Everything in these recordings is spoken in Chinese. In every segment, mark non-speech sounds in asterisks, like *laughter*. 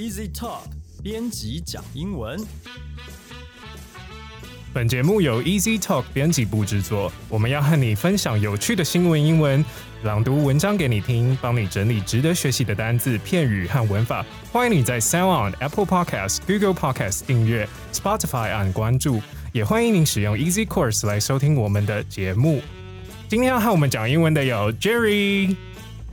Easy Talk 编辑讲英文。本节目由 Easy Talk 编辑部制作，我们要和你分享有趣的新闻英文，朗读文章给你听，帮你整理值得学习的单字、片语和文法。欢迎你在 Sound On、Apple Podcast、Google Podcast 订阅，Spotify 按关注，也欢迎您使用 Easy Course 来收听我们的节目。今天要和我们讲英文的有 Jerry，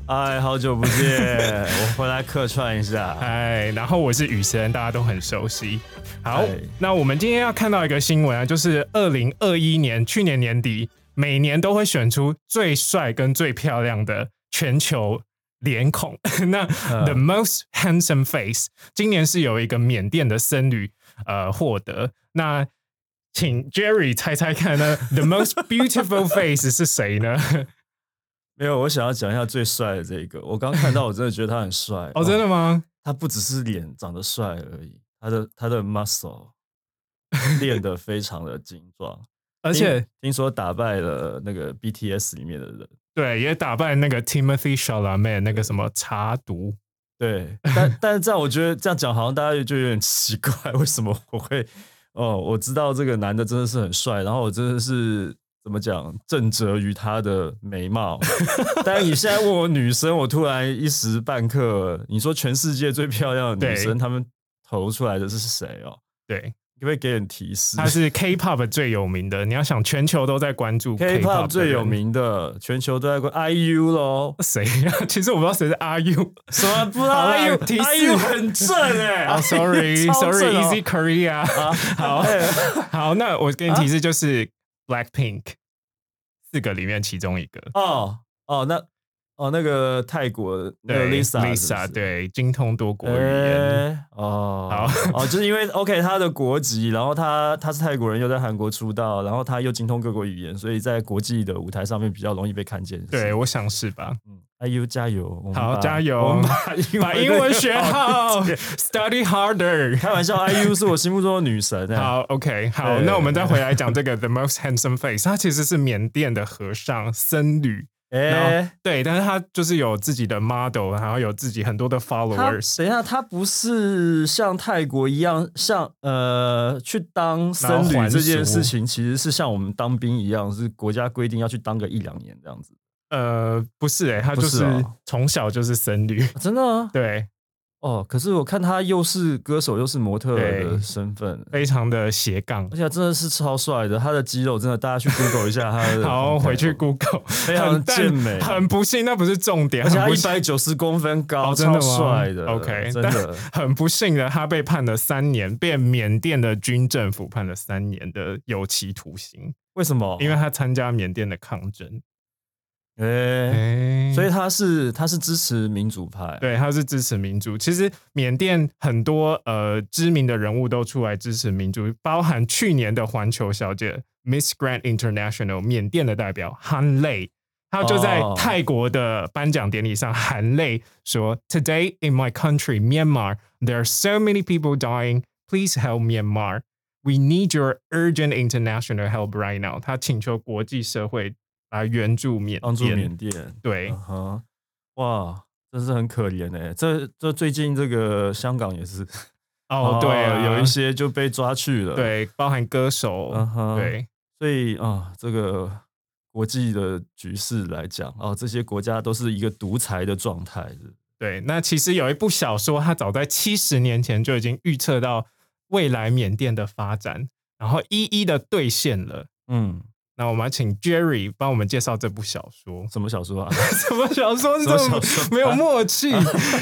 哎，好久不见，我回来客串一下。哎，然后我是雨神，大家都很熟悉。好哎，那我们今天要看到一个新闻啊，就是二零二一年去年年底，每年都会选出最帅跟最漂亮的全球脸孔。*laughs* 那 The Most Handsome Face，今年是有一个缅甸的僧侣呃获得。那请 Jerry 猜猜看呢，The Most Beautiful *laughs* Face 是谁呢？没有，我想要讲一下最帅的这个。我刚看到，我真的觉得他很帅。*laughs* 哦，真的，的吗？他不只是脸长得帅而已，他的他的 muscle *laughs* 练得非常的精壮，而且听听说打败了那个 BTS 里面的人。对，也打败那个 Timothy Chalamet 那个什么茶毒。对，但但是这样我觉得这样讲好像大家就有点奇怪，*laughs* 为什么我会哦？我知道这个男的真的是很帅，然后我真的是怎么讲震折于她的美貌。*laughs* 但是你现在问我女生，我突然一时半刻，你说全世界最漂亮的女生，对她们投出来的是谁哦？对，可不可以给点提示他是 K-pop 最有名的。你要想，全球都在关注？K-pop 最有名的，全球都在关 IU 咯。*laughs* 谁呀、其实我不知道谁是 IU。*laughs* 什么不知道 IU 提示 IU 很正哎、啊、s o r r y 超正 sorry 哦 Easy Korea。好哎好，那我给你提示就是 Blackpink 四个里面其中一个。哦哦，那哦那个泰国的 Lisa Lisa 是对精通多国语言。哎哦，好哦，就是因为 OK 他的国籍，然后他他是泰国人，又在韩国出道，然后他又精通各国语言，所以在国际的舞台上面比较容易被看见。对，我想是吧？嗯，IU 加油，好加油把英文学好，Study harder。开玩笑，IU 是我心目中的女神哎。*laughs* 好，OK，好，那我们再回来讲这个 The Most Handsome Face，他其实是缅甸的和尚僧侣，哎，对，但是他就是有自己的 model，然后有自己很多的 followers。等一下，他不是像泰国一样，像呃去当僧侣这件事情，其实是像我们当兵一样，是国家规定要去当个一两年这样子。呃，不是诶、他就是从小就是僧侣。啊真的啊？对，哦，可是我看他又是歌手又是模特儿的对身份，非常的斜杠而。且真的是超帅的，他的肌肉真的，大家去 Google 一下 *laughs* 他的。好，回去 Google，非常很健美很不幸，那不是重点，而且他一百九十公分高，哦，真的超？帅的。OK，真的。很不幸的，他被判了三年，被缅甸的军政府判了三年的有期徒刑，为什么？因为他参加缅甸的抗争。哎，哎所以他是他是支持民主派。对，他是支持民主。其实缅甸很多呃知名的人物都出来支持民主，包含去年的环球小姐 Miss Grand International 缅甸的代表含泪，他就在哦泰国的颁奖典礼上含泪说：“Today in my country Myanmar, there are so many people dying. Please help Myanmar. We need your urgent international help right now.” 他请求国际社会来援助缅帮助甸。缅甸。对嗯哼，哇，真是很可怜哎、这这最近这个香港也是哦，对啊，*laughs* 有一些就被抓去了。，对，包含歌手，嗯哼，，对，所以啊、这个国际的局势来讲，哦，这些国家都是一个独裁的状态。对。那其实有一部小说，它早在七十年前就已经预测到未来缅甸的发展，然后一一的兑现了。嗯，那我们要请 Jerry 帮我们介绍这部小说。*laughs* 什么小说啊？*laughs* 什么小说？这么没有默契，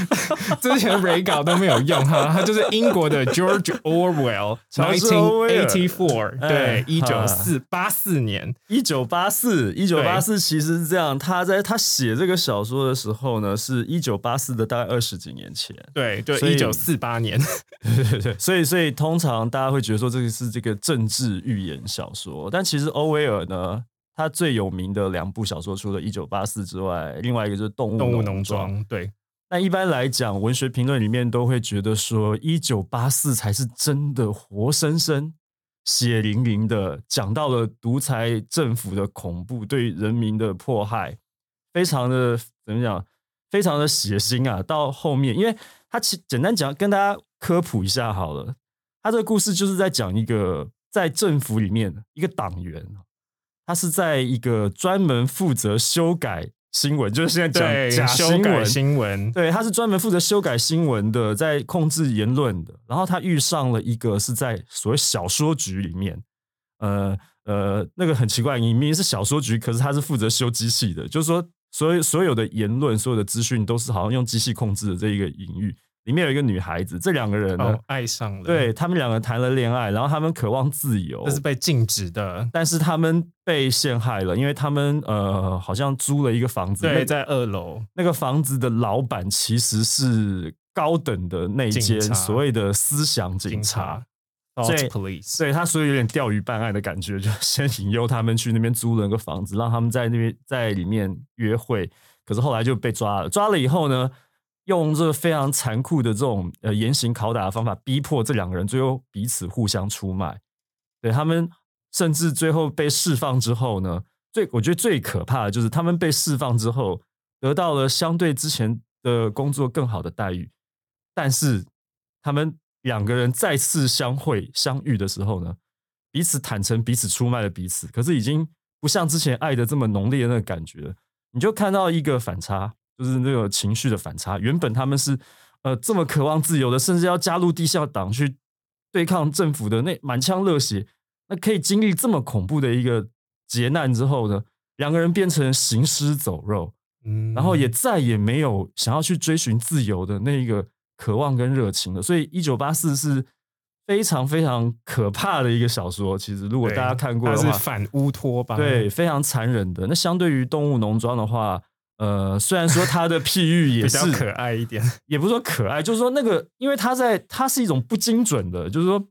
*laughs* 之前 re 稿都没有用哈。他就是英国的 George Orwell nineteen eighty four，哎对，一九哈四八四年。一九八四，一九八四其实是这样，他在他写这个小说的时候呢，是一九八四的大概二十几年前。对，就一九四八年。对对对，所以所以通常大家会觉得说这个是这个政治寓言小说，但其实欧威尔呢，他最有名的两部小说，除了《一九八四》之外，另外一个就是《动物动物农农庄，对，那一般来讲，文学评论里面都会觉得说，一九八四才是真的活生生、血淋淋的讲到了独裁政府的恐怖对人民的迫害，非常的怎么讲，非常的血腥啊。到后面，因为他其简单讲，跟大家科普一下好了。他这个故事就是在讲一个在政府里面一个党员，他是在一个专门负责修改新闻，就是现在讲假新闻。新闻对，他是专门负责修改新闻的，在控制言论的。然后他遇上了一个是在所谓小说局里面，呃呃，那个很奇怪，你明明是小说局，可是他是负责修机器的，就是说，所有所有的言论、所有的资讯都是好像用机器控制的这一个隐喻。里面有一个女孩子，这两个人呢爱上了，对他们两个谈了恋爱，然后他们渴望自由，这是被禁止的，但是他们被陷害了，因为他们呃好像租了一个房子，对，在二楼，那个房子的老板其实是高等的内奸，所谓的思想警察，所以对他所以有点钓鱼办案的感觉，就先引诱他们去那边租了个房子，让他们在那边在里面约会，可是后来就被抓了，抓了以后呢？用这非常残酷的这种呃严刑拷打的方法，逼迫这两个人最后彼此互相出卖。对他们，甚至最后被释放之后呢，最我觉得最可怕的就是他们被释放之后，得到了相对之前的工作更好的待遇。但是他们两个人再次相会相遇的时候呢，彼此坦诚彼此出卖了彼此，可是已经不像之前爱的这么浓烈的那个感觉。你就看到一个反差。就是那个情绪的反差。原本他们是呃这么渴望自由的，甚至要加入地下党去对抗政府的那满腔热血，那可以经历这么恐怖的一个劫难之后呢，两个人变成行尸走肉，嗯，然后也再也没有想要去追寻自由的那一个渴望跟热情了。所以《一九八四》是非常非常可怕的一个小说。其实如果大家看过的话，反乌托邦，对，非常残忍的。那相对于《动物农庄》的话。呃，虽然说他的譬喻也是可爱一点，也不是说可爱，就是说那个，因为他在他是一种不精准的，就是说，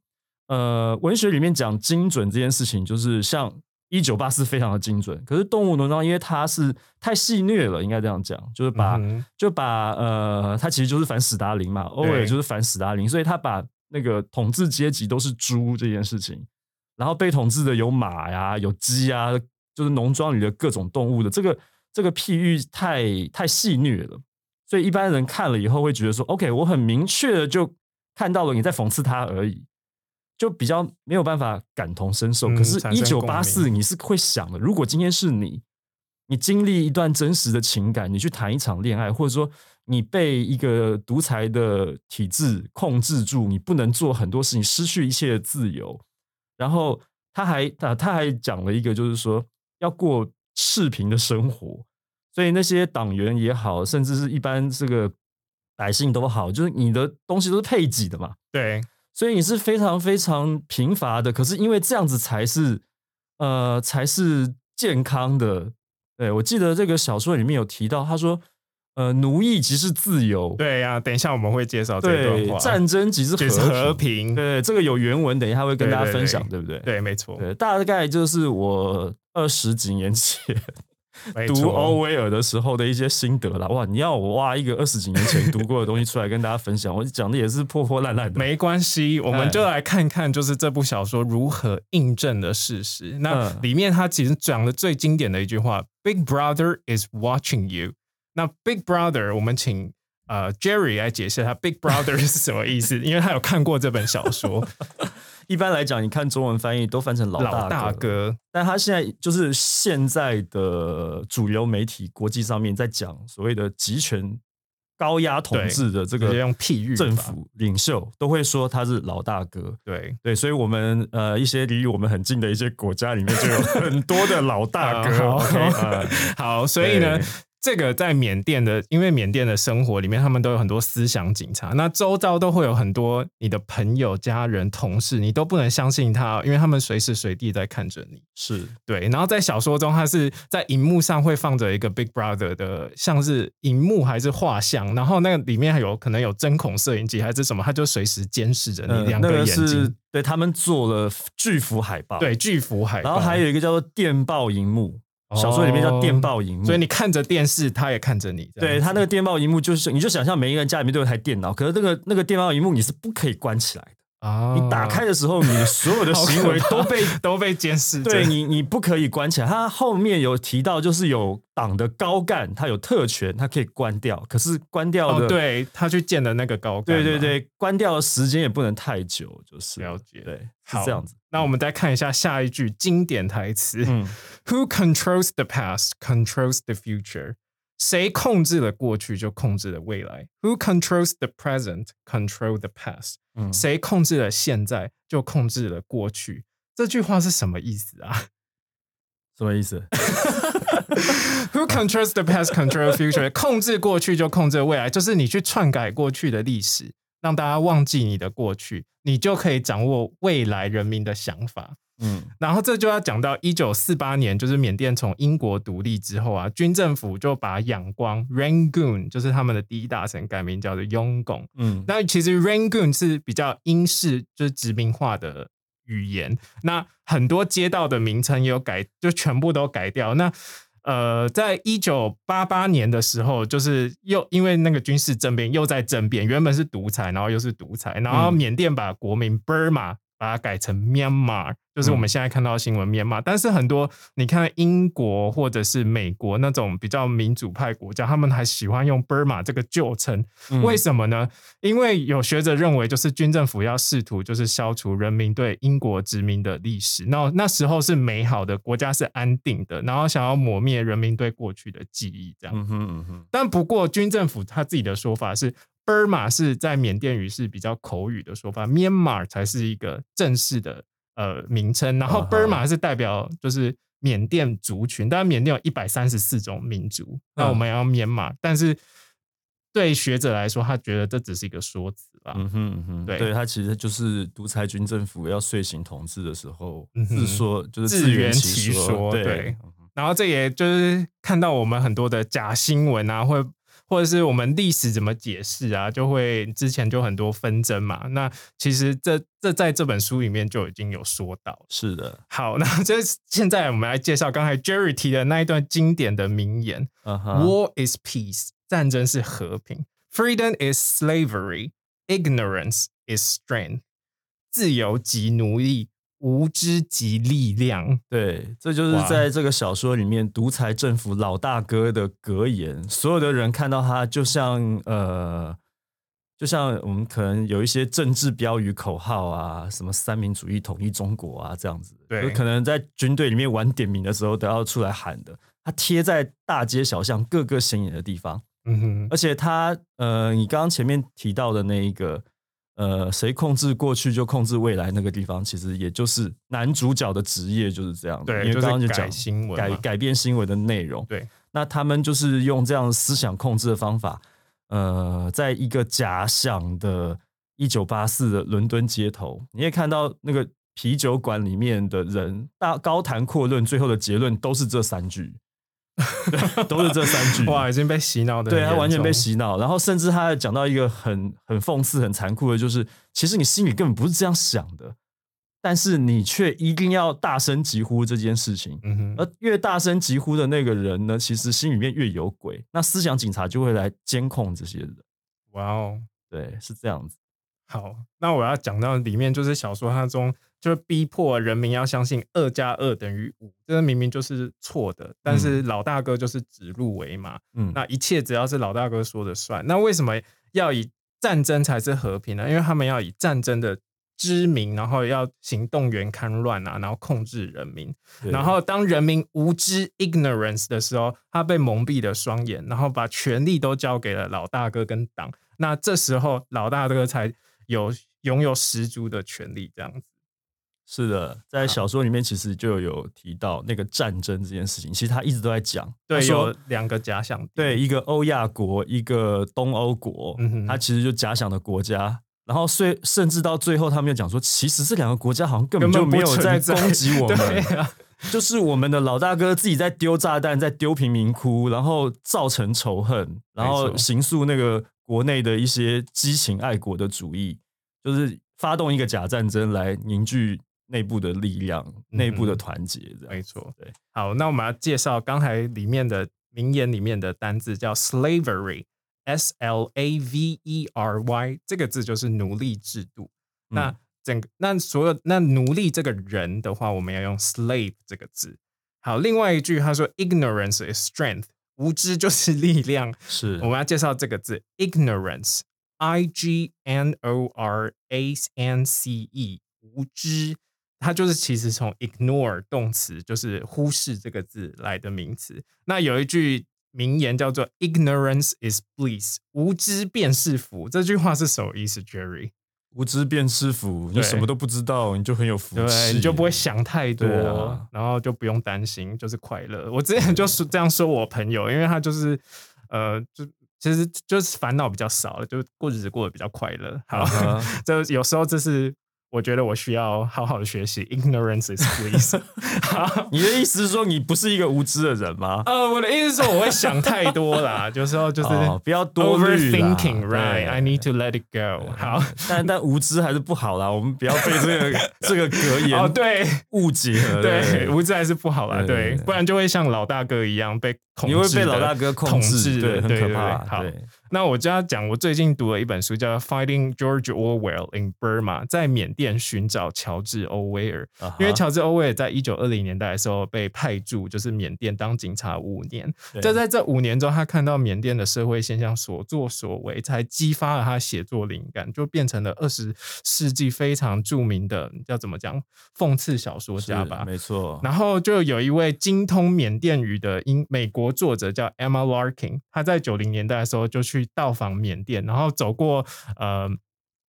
呃，文学里面讲精准这件事情，就是像一九八四非常的精准，可是动物农庄因为它是太戏虐了，应该这样讲，就是把就把呃，他其实就是反史达林嘛，欧尔就是反史达林，所以他把那个统治阶级都是猪这件事情，然后被统治的有马呀，有鸡啊，就是农庄里的各种动物的这个。这个譬喻太太戏谑了，所以一般人看了以后会觉得说：“OK，我很明确的就看到了你在讽刺他而已，就比较没有办法感同身受。”可是，一九八四你是会想的，如果今天是你，你经历一段真实的情感，你去谈一场恋爱，或者说你被一个独裁的体制控制住，你不能做很多事情，失去一切的自由。然后他还啊，他还讲了一个，就是说要过。视频的生活，所以那些党员也好，甚至是一般这个百姓都好，就是你的东西都是配给的嘛。对，所以你是非常非常贫乏的。可是因为这样子才是呃才是健康的。对我记得这个小说里面有提到，他说呃奴役即是自由。对呀，等一下我们会介绍这段话。战争即是 *laughs* 和平。对，这个有原文，等一下会跟大家分享，对不对？对，没错。对，大概就是我。二十几年前读欧威尔的时候的一些心得啦，哇！你要我挖一个二十几年前 *laughs* 读过的东西出来跟大家分享，我讲的也是破破烂烂的。没关系，我们就来看看，就是这部小说如何印证的事实。那里面他其实讲的最经典的一句话：“Big Brother is watching you。”那 “Big Brother”，我们请呃 Jerry 来解释他 “Big Brother” *laughs* 是什么意思，因为他有看过这本小说。*laughs* 一般来讲，你看中文翻译都翻成老大哥，但他现在就是现在的主流媒体，国际上面在讲所谓的集权高压统治的这个用譬喻政府领袖，都会说他是老大哥。对对，所以我们呃一些离我们很近的一些国家里面就有很多的老大哥。*laughs* 好，所以呢。这个在缅甸的，因为缅甸的生活里面，他们都有很多思想警察，那周遭都会有很多你的朋友、家人、同事，你都不能相信他，因为他们随时随地在看着你。是对，然后在小说中，他是在荧幕上会放着一个 Big Brother 的，像是荧幕还是画像，然后那个里面还有可能有针孔摄影机还是什么，他就随时监视着你两个眼睛。对他们做了巨幅海报，对巨幅海报，然后还有一个叫做电报荧幕。小说里面叫电报荧幕，所以你看着电视，他也看着你。对他那个电报荧幕，就是你就想象每一个人家里面都有台电脑，可是那个那个电报荧幕你是不可以关起来的啊你打 *laughs* 开的时候，你的所有的行为都被 *laughs* 都被监视着。对你，你不可以关起来。他后面有提到，就是有党的高干，他有特权，他可以关掉。可是关掉的，哦，对他去见的那个高干嘛，对对对，关掉的时间也不能太久，就是了解对，是好这样子。那我们再看一下下一句经典台词、嗯 w h o controls the past controls the future。谁控制了过去，就控制了未来。Who controls the present control the past。嗯，谁控制了现在，就控制了过去。这句话是什么意思啊什么意思？？*laughs* Who controls the past control future？控制过去就控制未来，就是你去篡改过去的历史，让大家忘记你的过去，你就可以掌握未来人民的想法。嗯然后这就要讲到一九四八年，就是缅甸从英国独立之后啊，军政府就把仰光 Rangoon 就是他们的第一大城改名叫做雍贡。嗯那其实 Rangoon 是比较英式，就是殖民化的语言。那很多街道的名称也有改，就全部都改掉。那呃，在一九八八年的时候，就是又因为那个军事政变又在政变，原本是独裁，然后又是独裁，然后嗯缅甸把国民 Burma 把它改成 Myanmar，就是我们现在看到的新闻 Myanmar。但是很多你看英国或者是美国那种比较民主派国家，他们还喜欢用 Burma 这个旧称，嗯为什么呢？因为有学者认为，就是军政府要试图就是消除人民对英国殖民的历史。那那时候是美好的，国家是安定的，然后想要抹灭人民对过去的记忆，这样。嗯哼嗯哼，但不过军政府他自己的说法是，Burma 是在缅甸语是比较口语的说法，Myanmar 才是一个正式的呃名称。然后 Burma 是代表就是缅甸族群，当然缅甸有一百三十四种民族，那嗯。我们要 Myanmar，但是对学者来说，他觉得这只是一个说辞啦。嗯哼嗯哼，对对，他其实就是独裁军政府要遂行统治的时候，嗯自说就是自圆圆其说，说对然后这也就是看到我们很多的假新闻啊，或或者是我们历史怎么解释啊，就会之前就很多纷争嘛。那其实这这在这本书里面就已经有说到。是的，好，那这现在我们来介绍刚才 Jerry 提的那一段经典的名言，：“War is peace，战争是和平；freedom is slavery，ignorance is strength。自由即奴隶，无知及力量。”对，这就是在这个小说里面独裁政府老大哥的格言。所有的人看到他，就像呃，就像我们可能有一些政治标语口号啊，什么三民主义统一中国啊这样子，对可能在军队里面玩点名的时候都要出来喊的。他贴在大街小巷各个显眼的地方，嗯哼，而且他呃，你刚刚前面提到的那一个呃，谁控制过去就控制未来那个地方，其实也就是男主角的职业就是这样的。对，因为刚刚就就是讲改新闻改改变新闻的内容。对，那他们就是用这样思想控制的方法，呃，在一个假想的1984的伦敦街头，你也看到那个啤酒馆里面的人大高谈阔论，最后的结论都是这三句，对 *laughs* 都是这三句。哇，已经被洗脑的，对他完全被。洗脑，然后甚至他还讲到一个很很讽刺、很残酷的，就是其实你心里根本不是这样想的，但是你却一定要大声疾呼这件事情。嗯哼，而越大声疾呼的那个人呢，其实心里面越有鬼，那思想警察就会来监控这些人。哇哦，对，是这样子。好，那我要讲到里面就是小说它中就是逼迫人民要相信二加二等于五，这个明明就是错的，但是老大哥就是指鹿为马，嗯，那一切只要是老大哥说的算。那为什么要以战争才是和平呢？因为他们要以战争的知名，然后要行动员戡乱啊，然后控制人民。然后当人民无知 ignorance 的时候，他被蒙蔽了双眼，然后把权力都交给了老大哥跟党。那这时候老大哥才有拥有十足的权利，这样子。是的，在小说里面其实就有提到那个战争这件事情，其实他一直都在讲。对，有两个假想敌。对，一个欧亚国，一个东欧国，嗯他其实就假想的国家。然后甚甚至到最后，他们又讲说，其实这两个国家好像根本就没有在攻击 *laughs* 我们，啊，就是我们的老大哥自己在丢炸弹，在丢贫民窟，然后造成仇恨，然没后错形塑那个国内的一些激情爱国的主义，就是发动一个假战争来凝聚内部的力量、内部的团结。没错。对，好，那我们要介绍刚才里面的名言里面的单字叫 slavery，s l a v e r y，这个字就是奴隶制度。那嗯整个那所有那奴隶这个人的话，我们要用 slave 这个字。好，另外一句他说 ignorance is strength，无知就是力量。是我们要介绍这个字 ignorance，i g n o r a n c e，无知。它就是其实从 ignore 动词，就是忽视这个字来的名词。那有一句名言叫做 ignorance is bliss，无知便是福。这句话是什么意思，Jerry？无知便是福，你什么都不知道，你就很有福对，气，你就不会想太多，啊然后就不用担心，就是快乐。我之前就是这样说我朋友，因为他就是呃，就其实就是烦恼比较少了，就过日子过得比较快乐。好，啊哈这有时候这是我觉得我需要好好的学习，ignorance is bliss。好。你的意思是说你不是一个无知的人吗？*laughs* 呃，我的意思是说我会想太多啦，有时候就是哦不要多虑 overthinking。Right, I need to let it go. 好，但但无知还是不好啦，我们不要被这个 *laughs* 这个格言哦，对，误解了。对，无知还是不好啦，对不然就会像老大哥一样被控制，你会被老大哥控统制，治，对，很可怕。对好，对，那我就要讲，我最近读了一本书，叫《Finding George Orwell in Burma》，在缅甸寻找乔治·欧威尔。因为乔治·欧威尔在一九二零年代的时候被派驻，就是缅甸当警察五年。对就在这五年中，他看到缅甸的社会现象所作所为，才激发了他写作灵感，就变成了二十世纪非常著名的叫怎么讲讽刺小说家吧。没错。然后就有一位精通缅甸语的英美国作者叫 Emma Larkin，他在九零年代的时候就去到访缅甸，然后走过呃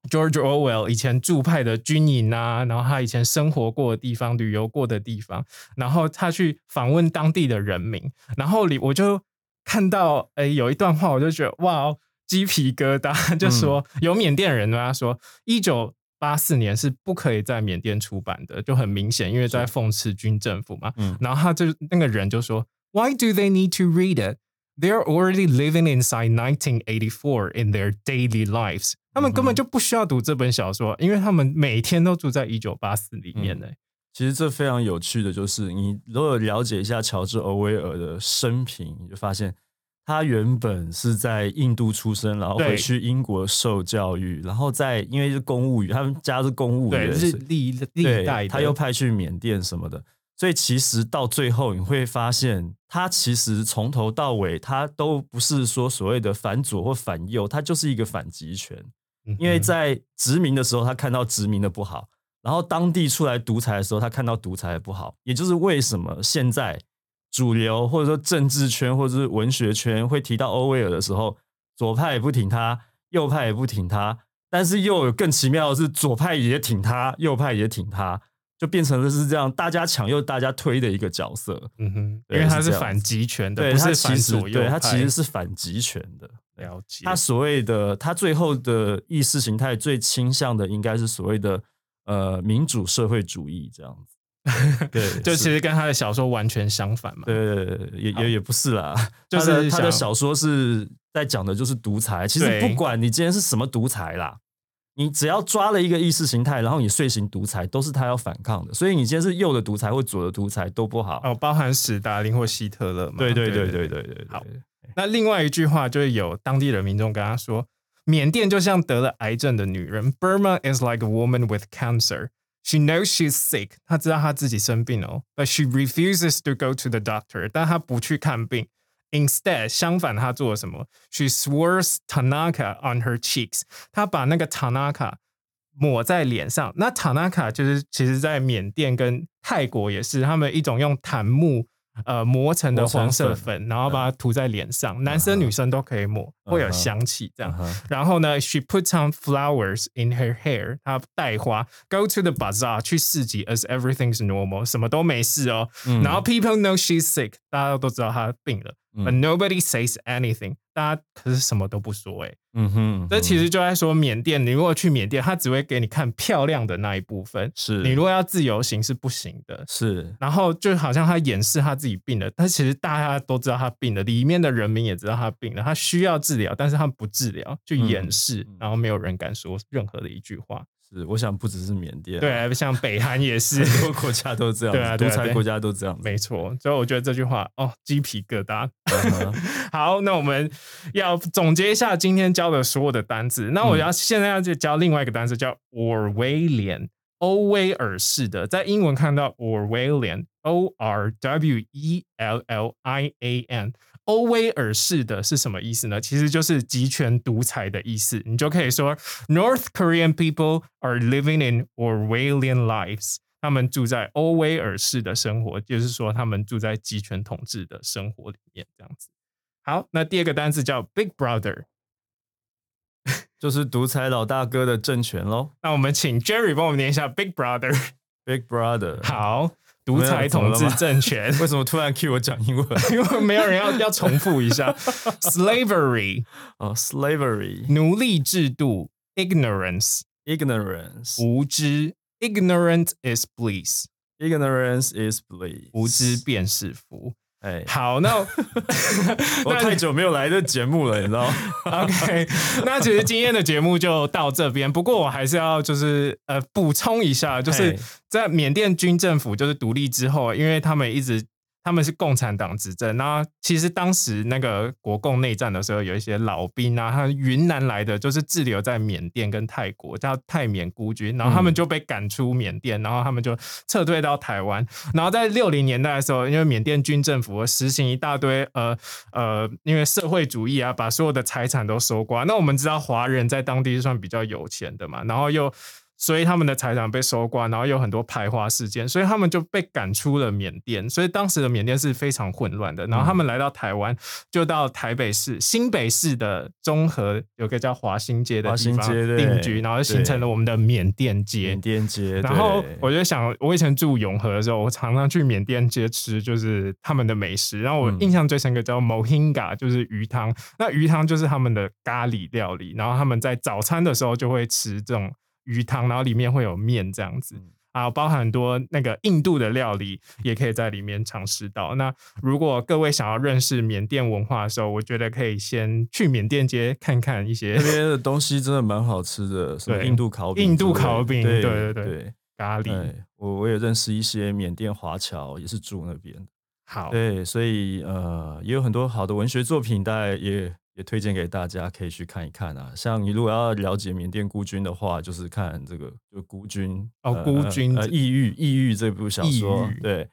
George Orwell 以前驻派的军营啊，然后他以前生活过的地方、旅游过的地方，然后他去访问当地的人民，然后里我就看到诶有一段话，我就觉得哇哦，鸡皮疙瘩，就说、有缅甸人跟他说一九。八四年是不可以在缅甸出版的，就很明显，因为在讽刺军政府嘛。嗯然后他就那个人就说，Why do they need to read it? They're already living inside 1984 in their daily lives。他们根本就不需要读这本小说，因为他们每天都住在一九八四里面呢、其实这非常有趣的就是，你如果了解一下乔治·欧威尔的生平，你就发现他原本是在印度出生，然后回去英国受教育，然后在因为是公务员，他们家是公务，员，是是历历代的。他又派去缅甸什么的，所以其实到最后你会发现，他其实从头到尾他都不是说所谓的反左或反右，他就是一个反极权。因为在殖民的时候，他看到殖民的不好，然后当地出来独裁的时候，他看到独裁的不好，也就是为什么现在主流或者说政治圈或者是文学圈会提到欧威尔的时候，左派也不挺他，右派也不挺他，但是又有更奇妙的是，左派也挺他，右派也挺他，就变成了是这样大家抢又大家推的一个角色。嗯哼，因为他是反集权的，对不是反他其实左右对他其实是反集权的。了解。他所谓的他最后的意识形态最倾向的应该是所谓的呃民主社会主义这样子。*laughs* 对，就其实跟他的小说完全相反嘛。对也也也不是啦，*laughs* 就是他的他的小说是在讲的就是独裁。其实不管你今天是什么独裁啦，你只要抓了一个意识形态，然后你遂行独裁，都是他要反抗的。所以你今天是右的独裁或左的独裁都不好。哦，包含史达林或希特勒嘛。对对对对对对对，好那另外一句话就是有当地的民众跟他说，缅甸就像得了癌症的女人，Burma is like a woman with cancer. She knows she's sick，她知道她自己生病哦，but she refuses to go to the doctor，但她不去看病。Instead，相反，他做了什么？She swears Tanaka on her cheeks，她把那个 Tanaka 抹在脸上。那 Tanaka 就是其实在缅甸跟泰国也是，他们一种用檀木呃磨成的黄色粉粉，然后把它涂在脸上，男生女生都可以抹，会有香气这样。嗯然后呢，she puts on flowers in her hair，她带花，go to the bazaar 去市集，as everything's normal，什么都没事哦。嗯然后 people know she's sick，大家都知道她病了、嗯。B u t nobody says anything，大家可是什么都不说哎、嗯哼，这其实实就在说缅甸，你如果去缅甸，他只会给你看漂亮的那一部分，是。你如果要自由行是不行的。是。然后就好像他掩饰他自己病了，但其实大家都知道他病了，里面的人民也知道他病了，他需要治疗，但是他不治疗，就掩饰，嗯。然后没有人敢说任何的一句话。是，我想不只是缅甸，对，像北韩也是，*laughs* 很多国家都这样子，*laughs* 对啊独裁国家都这样子。没错。所以我觉得这句话哦，鸡皮疙瘩。*laughs* 好，那我们要总结一下今天教的所有的单字。那我要、现在要去教另外一个单词叫 Orwellian。欧威尔式的，在英文看到 Orwellian，O R W E L L I A N。欧威尔式的是什么意思呢？其实就是集权独裁的意思。你就可以说，North Korean people are living in Orwellian lives。他们住在欧威尔式的生活，就是说他们住在集权统治的生活里面，这样子。好，那第二个单词叫 Big Brother，就是独裁老大哥的政权喽。*laughs* 那我们请 Jerry 帮我们念一下 Big Brother。Big Brother，好，独裁统治政权。为什么突然 cue 我讲英文？因为没有人要要重复一下 slavery 哦，slavery，奴隶制度 ignorance ignorance，无知 ignorant is bliss ignorance is bliss，无知便是福。哎，好，那 *laughs* 我太久没有来这节目了，你知道？*laughs* OK，那其实今天的节目就到这边。不过我还是要就是呃补充一下，就是在缅甸军政府就是独立之后，因为他们一直。他们是共产党执政，那其实当时那个国共内战的时候，有一些老兵啊，他云南来的，就是滞留在缅甸跟泰国，叫泰缅孤军，然后他们就被赶出缅甸，然后他们就撤退到台湾，然后在六零年代的时候，因为缅甸军政府实行一大堆呃呃，因为社会主义啊，把所有的财产都收刮。那我们知道华人在当地算比较有钱的嘛，然后又。所以他们的财产被收刮，然后有很多排华事件，所以他们就被赶出了缅甸。所以当时的缅甸是非常混乱的。然后他们来到台湾，就到台北市新北市的中和有个叫华新街的地方定居，然后形成了我们的缅甸街。缅甸街。然后我就想，我以前住永和的时候，我常常去缅甸街吃，就是他们的美食。然后我印象最深刻叫 Mohinga，就是鱼汤。那鱼汤就是他们的咖喱料理。然后他们在早餐的时候就会吃这种。鱼汤，然后里面会有面这样子啊，包含很多那个印度的料理，也可以在里面尝试到。那如果各位想要认识缅甸文化的时候，我觉得可以先去缅甸街看看一些那边的东西，真的蛮好吃的，什么印度烤饼、印度烤饼，对对对，咖喱。我我也认识一些缅甸华侨，也是住那边。好，对，所以呃，也有很多好的文学作品，大家也。也推荐给大家，可以去看一看啊。像你如果要了解缅甸孤军的话，就是看这个就孤军哦，孤军呃，异域异域这部小说对。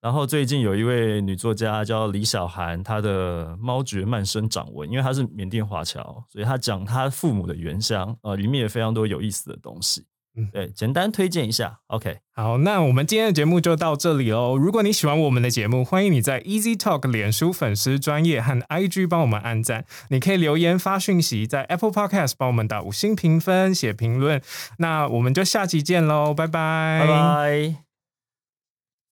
然后最近有一位女作家叫李小涵，她的《猫绝慢生掌纹》，因为她是缅甸华侨，所以她讲她父母的原乡，呃，里面也非常多有意思的东西。对，简单推荐一下。OK，好，那我们今天的节目就到这里喽。如果你喜欢我们的节目，欢迎你在 Easy Talk 脸书粉丝专业和 IG 帮我们按赞。你可以留言发讯息，在 Apple Podcast 帮我们打五星评分、写评论。那我们就下期见喽，拜拜，拜拜。